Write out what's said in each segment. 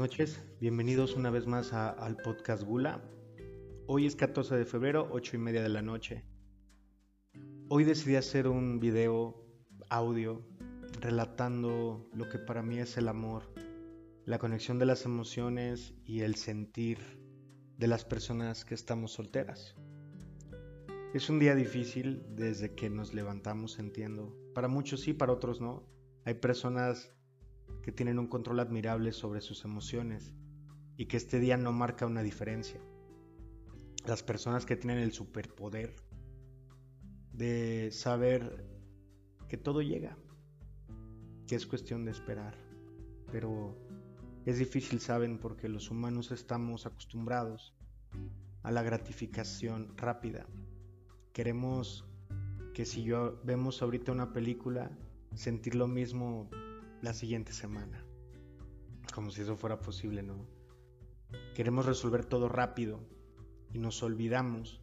noches, bienvenidos una vez más al podcast Gula. Hoy es 14 de febrero, 8 y media de la noche. Hoy decidí hacer un video audio relatando lo que para mí es el amor, la conexión de las emociones y el sentir de las personas que estamos solteras. Es un día difícil desde que nos levantamos, entiendo. Para muchos sí, para otros no. Hay personas que tienen un control admirable sobre sus emociones y que este día no marca una diferencia. Las personas que tienen el superpoder de saber que todo llega, que es cuestión de esperar. Pero es difícil, saben, porque los humanos estamos acostumbrados a la gratificación rápida. Queremos que si yo vemos ahorita una película, sentir lo mismo la siguiente semana. Como si eso fuera posible, ¿no? Queremos resolver todo rápido y nos olvidamos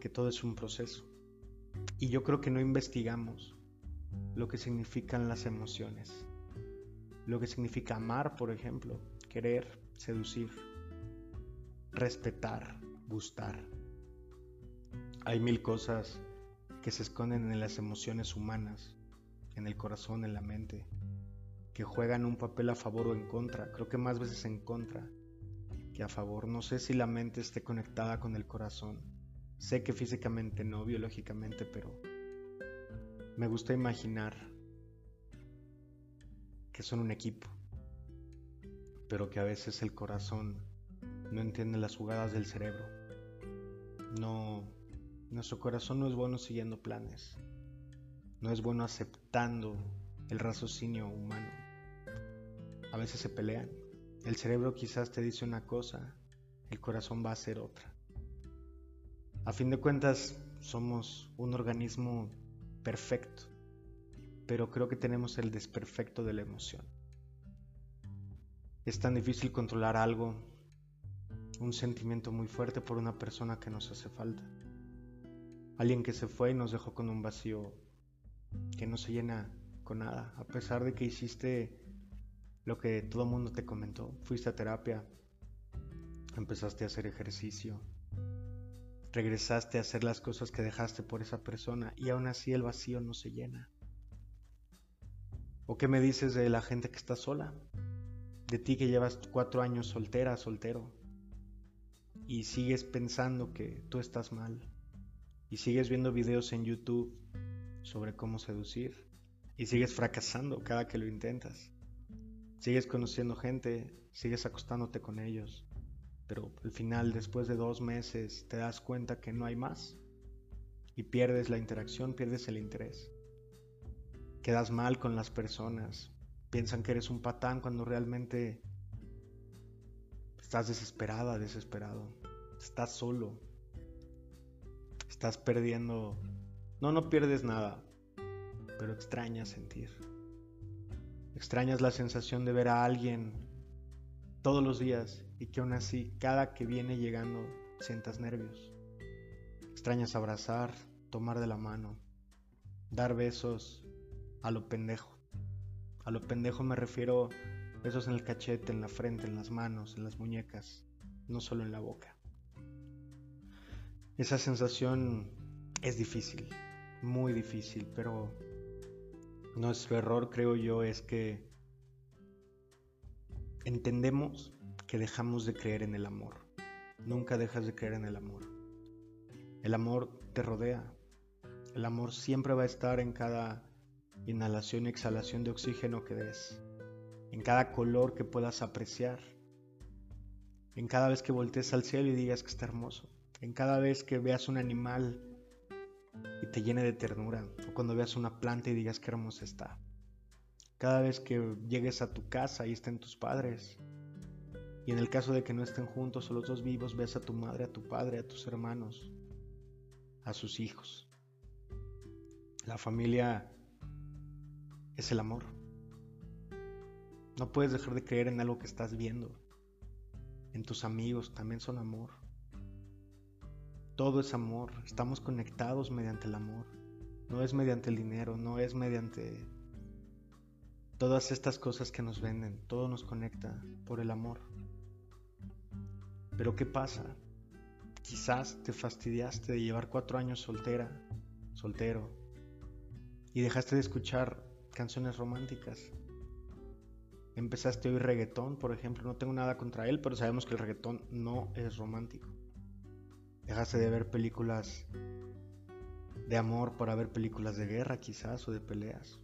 que todo es un proceso. Y yo creo que no investigamos lo que significan las emociones. Lo que significa amar, por ejemplo, querer, seducir, respetar, gustar. Hay mil cosas que se esconden en las emociones humanas, en el corazón, en la mente, que juegan un papel a favor o en contra, creo que más veces en contra que a favor. No sé si la mente esté conectada con el corazón. Sé que físicamente no, biológicamente, pero me gusta imaginar que son un equipo, pero que a veces el corazón no entiende las jugadas del cerebro. No, nuestro corazón no es bueno siguiendo planes, no es bueno aceptando el raciocinio humano. A veces se pelean. El cerebro quizás te dice una cosa, el corazón va a hacer otra. A fin de cuentas, somos un organismo perfecto, pero creo que tenemos el desperfecto de la emoción. Es tan difícil controlar algo, un sentimiento muy fuerte por una persona que nos hace falta. Alguien que se fue y nos dejó con un vacío que no se llena con nada, a pesar de que hiciste lo que todo mundo te comentó. Fuiste a terapia, empezaste a hacer ejercicio, regresaste a hacer las cosas que dejaste por esa persona y aún así el vacío no se llena. ¿O qué me dices de la gente que está sola? De ti que llevas cuatro años soltera, soltero, y sigues pensando que tú estás mal, y sigues viendo videos en YouTube sobre cómo seducir, y sigues fracasando cada que lo intentas. Sigues conociendo gente, sigues acostándote con ellos, pero al final, después de dos meses, te das cuenta que no hay más y pierdes la interacción, pierdes el interés. Quedas mal con las personas, piensan que eres un patán cuando realmente estás desesperada, desesperado, estás solo, estás perdiendo, no, no pierdes nada, pero extrañas sentir. Extrañas la sensación de ver a alguien todos los días y que aún así cada que viene llegando sientas nervios. Extrañas abrazar, tomar de la mano, dar besos a lo pendejo. A lo pendejo me refiero besos en el cachete, en la frente, en las manos, en las muñecas, no solo en la boca. Esa sensación es difícil, muy difícil, pero nuestro error, creo yo, es que entendemos que dejamos de creer en el amor. Nunca dejas de creer en el amor. El amor te rodea. El amor siempre va a estar en cada inhalación y exhalación de oxígeno que des. En cada color que puedas apreciar. En cada vez que voltees al cielo y digas que está hermoso. En cada vez que veas un animal y te llene de ternura. O cuando veas una planta y digas qué hermosa está. Cada vez que llegues a tu casa y estén tus padres. Y en el caso de que no estén juntos o los dos vivos, ves a tu madre, a tu padre, a tus hermanos, a sus hijos. La familia es el amor. No puedes dejar de creer en algo que estás viendo. En tus amigos también son amor. Todo es amor, estamos conectados mediante el amor. No es mediante el dinero, no es mediante Todas estas cosas que nos venden, todo nos conecta por el amor. Pero ¿qué pasa? Quizás te fastidiaste de llevar cuatro años soltera, soltero, y dejaste de escuchar canciones románticas. Empezaste a oír reggaetón, por ejemplo. No tengo nada contra él, pero sabemos que el reggaetón no es romántico. Dejaste de ver películas de amor para ver películas de guerra quizás o de peleas.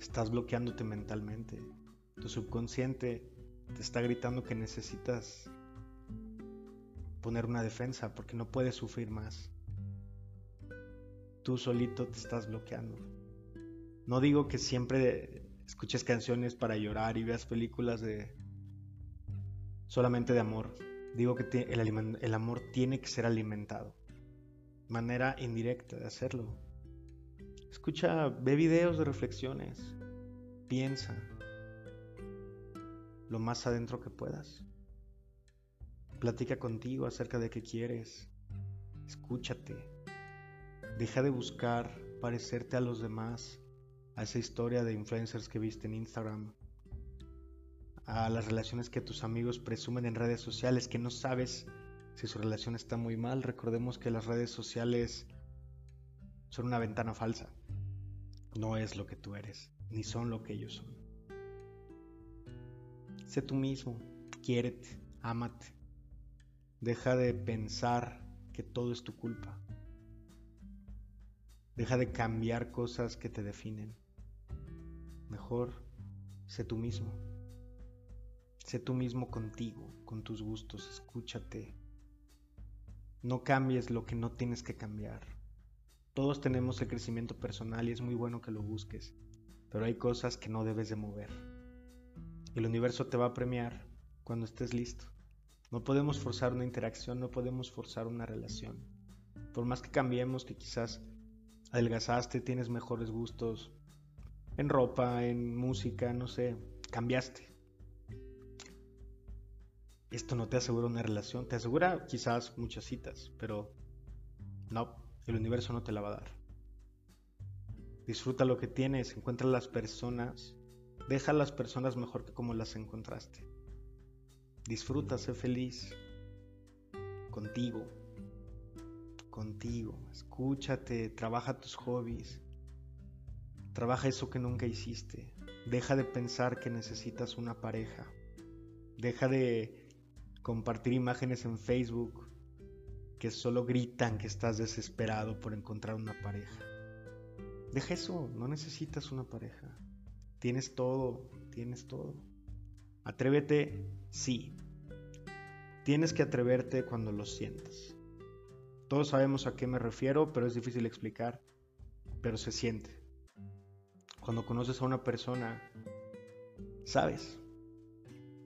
Estás bloqueándote mentalmente. Tu subconsciente te está gritando que necesitas poner una defensa porque no puedes sufrir más. Tú solito te estás bloqueando. No digo que siempre escuches canciones para llorar y veas películas de solamente de amor. Digo que el, el amor tiene que ser alimentado. Manera indirecta de hacerlo. Escucha, ve videos de reflexiones. Piensa lo más adentro que puedas. Platica contigo acerca de qué quieres. Escúchate. Deja de buscar parecerte a los demás, a esa historia de influencers que viste en Instagram, a las relaciones que tus amigos presumen en redes sociales que no sabes si su relación está muy mal. Recordemos que las redes sociales son una ventana falsa. No es lo que tú eres, ni son lo que ellos son. Sé tú mismo, quiérete, ámate. Deja de pensar que todo es tu culpa. Deja de cambiar cosas que te definen. Mejor, sé tú mismo. Sé tú mismo contigo, con tus gustos, escúchate. No cambies lo que no tienes que cambiar. Todos tenemos el crecimiento personal y es muy bueno que lo busques, pero hay cosas que no debes de mover. El universo te va a premiar cuando estés listo. No podemos forzar una interacción, no podemos forzar una relación. Por más que cambiemos, que quizás adelgazaste, tienes mejores gustos en ropa, en música, no sé, cambiaste esto no te asegura una relación, te asegura quizás muchas citas, pero no, el universo no te la va a dar. Disfruta lo que tienes, encuentra las personas, deja a las personas mejor que como las encontraste. Disfruta, sé feliz contigo, contigo, escúchate, trabaja tus hobbies, trabaja eso que nunca hiciste, deja de pensar que necesitas una pareja, deja de compartir imágenes en Facebook que solo gritan que estás desesperado por encontrar una pareja. Deja eso, no necesitas una pareja. Tienes todo, tienes todo. Atrévete, sí. Tienes que atreverte cuando lo sientas. Todos sabemos a qué me refiero, pero es difícil explicar. Pero se siente. Cuando conoces a una persona, sabes.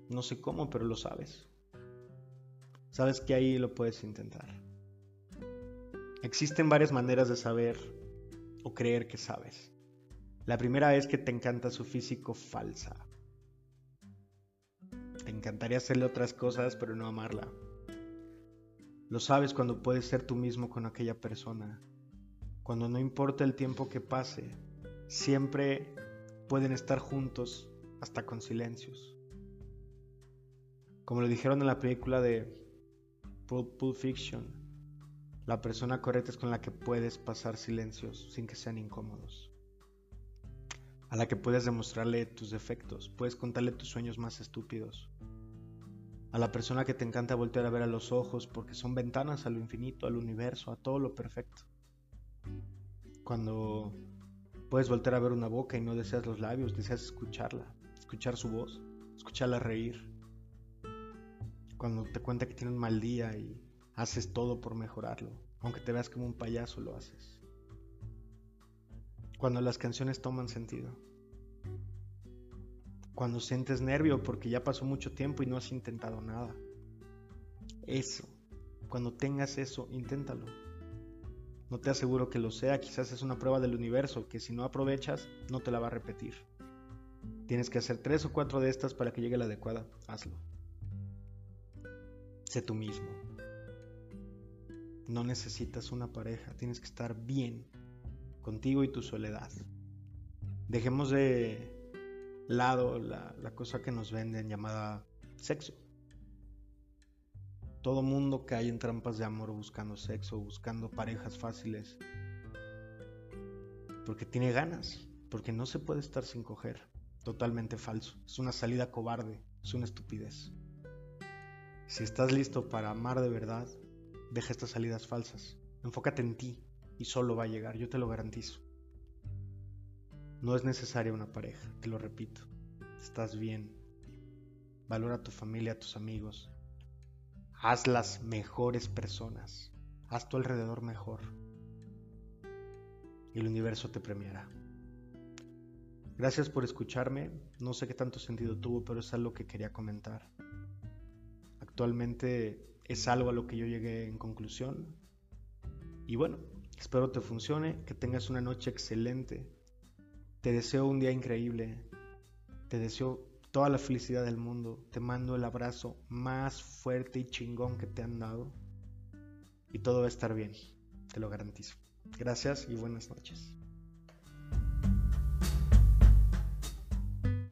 No sé cómo, pero lo sabes sabes que ahí lo puedes intentar. Existen varias maneras de saber o creer que sabes. La primera es que te encanta su físico falsa. Te encantaría hacerle otras cosas, pero no amarla. Lo sabes cuando puedes ser tú mismo con aquella persona. Cuando no importa el tiempo que pase, siempre pueden estar juntos hasta con silencios. Como lo dijeron en la película de Pulp Fiction. La persona correcta es con la que puedes pasar silencios sin que sean incómodos. A la que puedes demostrarle tus defectos, puedes contarle tus sueños más estúpidos. A la persona que te encanta voltear a ver a los ojos porque son ventanas a lo infinito, al universo, a todo lo perfecto. Cuando puedes voltear a ver una boca y no deseas los labios, deseas escucharla, escuchar su voz, escucharla reír, cuando te cuenta que tiene un mal día y haces todo por mejorarlo, aunque te veas como un payaso lo haces. Cuando las canciones toman sentido. Cuando sientes nervio porque ya pasó mucho tiempo y no has intentado nada. Eso. Cuando tengas eso, inténtalo. No te aseguro que lo sea, quizás es una prueba del universo que si no aprovechas, no te la va a repetir. Tienes que hacer tres o cuatro de estas para que llegue la adecuada. Hazlo. Sé tú mismo. No necesitas una pareja, tienes que estar bien contigo y tu soledad. Dejemos de lado la, la cosa que nos venden llamada sexo. Todo mundo cae en trampas de amor buscando sexo, buscando parejas fáciles. Porque tiene ganas, porque no se puede estar sin coger. Totalmente falso. Es una salida cobarde, es una estupidez. Si estás listo para amar de verdad, deja estas salidas falsas. Enfócate en ti y solo va a llegar, yo te lo garantizo. No es necesaria una pareja, te lo repito. Estás bien. Valora a tu familia, a tus amigos. Hazlas mejores personas. Haz tu alrededor mejor. Y el universo te premiará. Gracias por escucharme. No sé qué tanto sentido tuvo, pero es algo que quería comentar. Actualmente es algo a lo que yo llegué en conclusión. Y bueno, espero te funcione, que tengas una noche excelente. Te deseo un día increíble. Te deseo toda la felicidad del mundo. Te mando el abrazo más fuerte y chingón que te han dado. Y todo va a estar bien, te lo garantizo. Gracias y buenas noches.